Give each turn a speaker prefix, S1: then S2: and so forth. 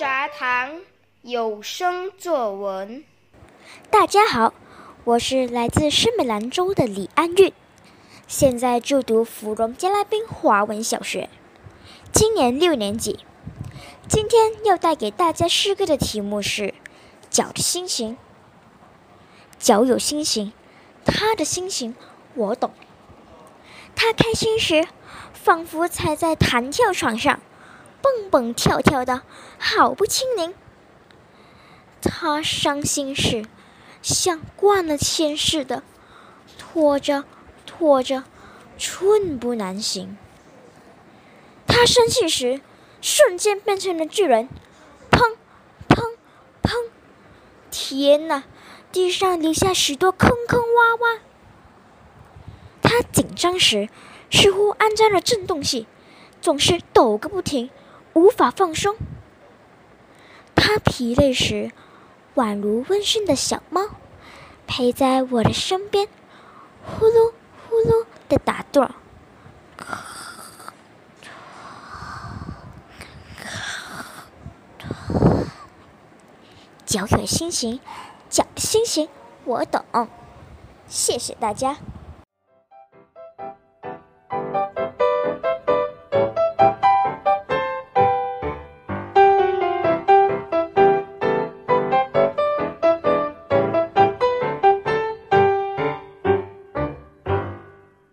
S1: 杂谈有声作文。
S2: 大家好，我是来自圣美兰州的李安韵，现在就读芙蓉加拉宾华文小学，今年六年级。今天要带给大家诗歌的题目是《脚的心情》。脚有心情，他的心情我懂。他开心时，仿佛踩在弹跳床上，蹦蹦跳跳的，好不轻灵。他伤心时，像灌了铅似的，拖着拖着，寸步难行。他生气时，瞬间变成了巨人，砰砰砰！天哪！地上留下许多坑坑洼洼。他紧张时，似乎安装了震动器，总是抖个不停，无法放松。他疲累时，宛如温驯的小猫，陪在我的身边，呼噜呼噜的打盹。脚有心情。脚心情我懂，谢谢大家。